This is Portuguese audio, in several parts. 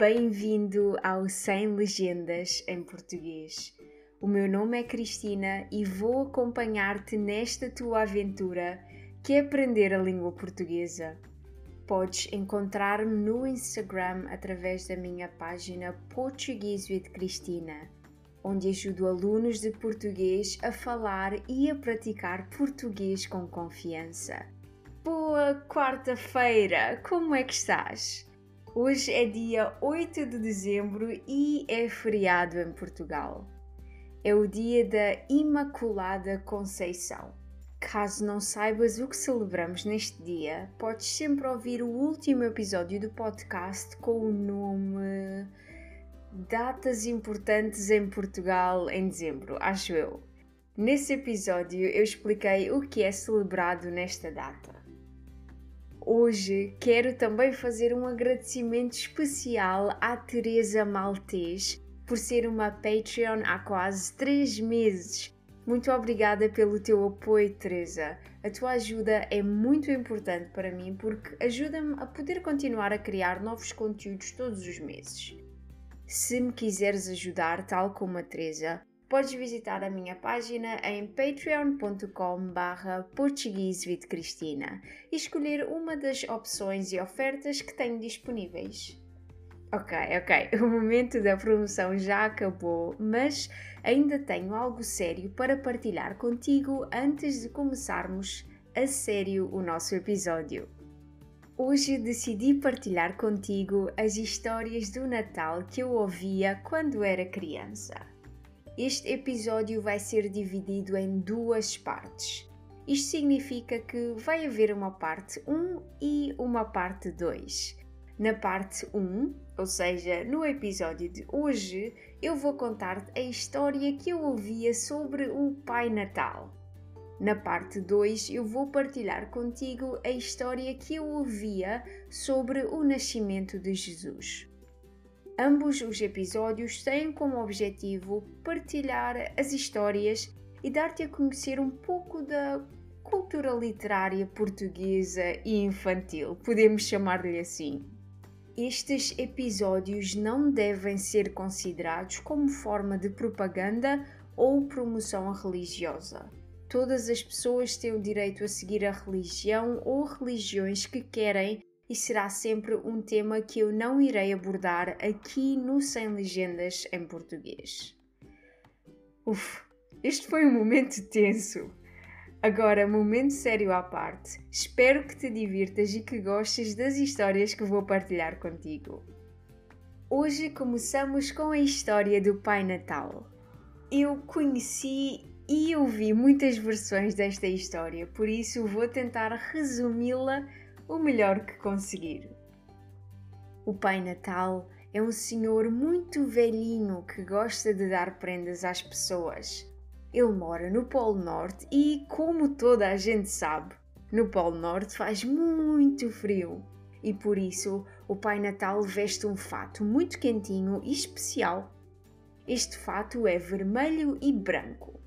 Bem-vindo ao Sem Legendas em Português. O meu nome é Cristina e vou acompanhar-te nesta tua aventura que é aprender a língua portuguesa. Podes encontrar-me no Instagram através da minha página Português with Cristina, onde ajudo alunos de português a falar e a praticar português com confiança. Boa quarta-feira! Como é que estás? Hoje é dia 8 de dezembro e é feriado em Portugal. É o dia da Imaculada Conceição. Caso não saibas o que celebramos neste dia, podes sempre ouvir o último episódio do podcast com o nome Datas Importantes em Portugal em dezembro, acho eu. Nesse episódio eu expliquei o que é celebrado nesta data. Hoje quero também fazer um agradecimento especial à Teresa Maltês por ser uma Patreon há quase 3 meses. Muito obrigada pelo teu apoio, Teresa. A tua ajuda é muito importante para mim porque ajuda-me a poder continuar a criar novos conteúdos todos os meses. Se me quiseres ajudar, tal como a Teresa, podes visitar a minha página em patreon.com barra e escolher uma das opções e ofertas que tenho disponíveis. Ok, ok, o momento da promoção já acabou, mas ainda tenho algo sério para partilhar contigo antes de começarmos a sério o nosso episódio. Hoje decidi partilhar contigo as histórias do Natal que eu ouvia quando era criança. Este episódio vai ser dividido em duas partes. Isto significa que vai haver uma parte 1 e uma parte 2. Na parte 1, ou seja, no episódio de hoje, eu vou contar-te a história que eu ouvia sobre o Pai Natal. Na parte 2, eu vou partilhar contigo a história que eu ouvia sobre o nascimento de Jesus. Ambos os episódios têm como objetivo partilhar as histórias e dar-te a conhecer um pouco da cultura literária portuguesa e infantil, podemos chamar-lhe assim. Estes episódios não devem ser considerados como forma de propaganda ou promoção religiosa. Todas as pessoas têm o direito a seguir a religião ou religiões que querem e será sempre um tema que eu não irei abordar aqui no Sem Legendas em português. Uf, este foi um momento tenso. Agora, momento sério à parte. Espero que te divirtas e que gostes das histórias que vou partilhar contigo. Hoje começamos com a história do Pai Natal. Eu conheci e ouvi muitas versões desta história, por isso vou tentar resumi-la o melhor que conseguir. O Pai Natal é um senhor muito velhinho que gosta de dar prendas às pessoas. Ele mora no Polo Norte e, como toda a gente sabe, no Polo Norte faz muito frio e por isso o Pai Natal veste um fato muito quentinho e especial. Este fato é vermelho e branco.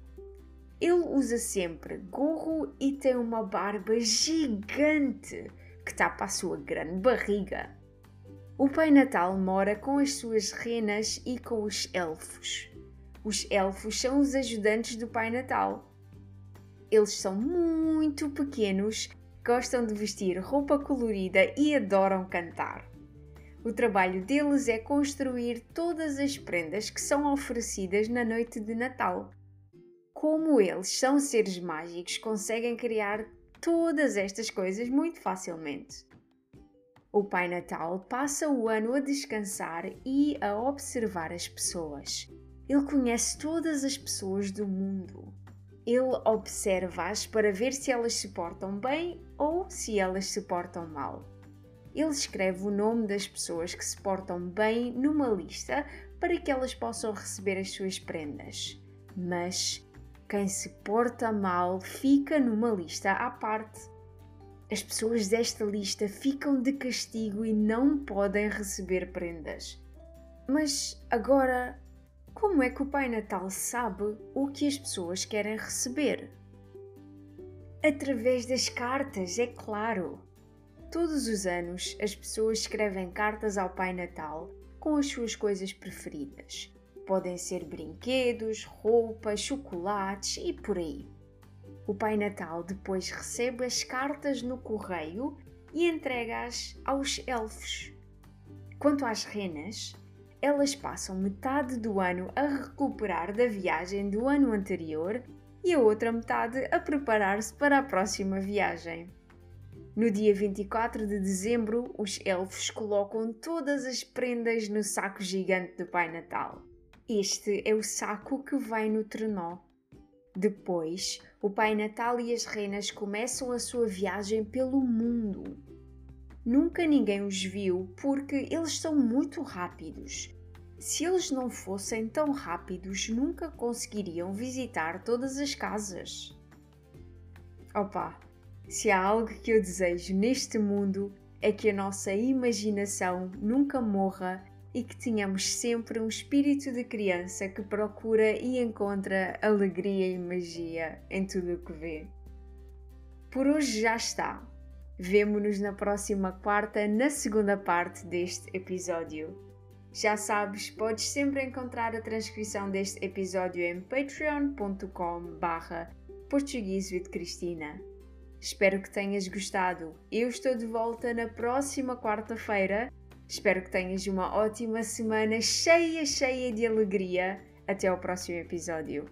Ele usa sempre gorro e tem uma barba gigante que tapa a sua grande barriga. O Pai Natal mora com as suas renas e com os elfos. Os elfos são os ajudantes do Pai Natal. Eles são muito pequenos, gostam de vestir roupa colorida e adoram cantar. O trabalho deles é construir todas as prendas que são oferecidas na noite de Natal. Como eles são seres mágicos, conseguem criar todas estas coisas muito facilmente. O Pai Natal passa o ano a descansar e a observar as pessoas. Ele conhece todas as pessoas do mundo. Ele observa-as para ver se elas se portam bem ou se elas se portam mal. Ele escreve o nome das pessoas que se portam bem numa lista para que elas possam receber as suas prendas. Mas quem se porta mal fica numa lista à parte. As pessoas desta lista ficam de castigo e não podem receber prendas. Mas agora, como é que o Pai Natal sabe o que as pessoas querem receber? Através das cartas, é claro. Todos os anos, as pessoas escrevem cartas ao Pai Natal com as suas coisas preferidas. Podem ser brinquedos, roupas, chocolates e por aí. O Pai Natal depois recebe as cartas no correio e entrega-as aos elfos. Quanto às renas, elas passam metade do ano a recuperar da viagem do ano anterior e a outra metade a preparar-se para a próxima viagem. No dia 24 de dezembro, os elfos colocam todas as prendas no saco gigante do Pai Natal. Este é o saco que vai no trenó. Depois, o Pai Natal e as renas começam a sua viagem pelo mundo. Nunca ninguém os viu porque eles são muito rápidos. Se eles não fossem tão rápidos, nunca conseguiriam visitar todas as casas. Opa! Se há algo que eu desejo neste mundo é que a nossa imaginação nunca morra e que tenhamos sempre um espírito de criança que procura e encontra alegria e magia em tudo o que vê. Por hoje já está. Vemo-nos na próxima quarta, na segunda parte deste episódio. Já sabes, podes sempre encontrar a transcrição deste episódio em patreon.com barra Cristina. Espero que tenhas gostado. Eu estou de volta na próxima quarta-feira. Espero que tenhas uma ótima semana cheia, cheia de alegria. Até ao próximo episódio.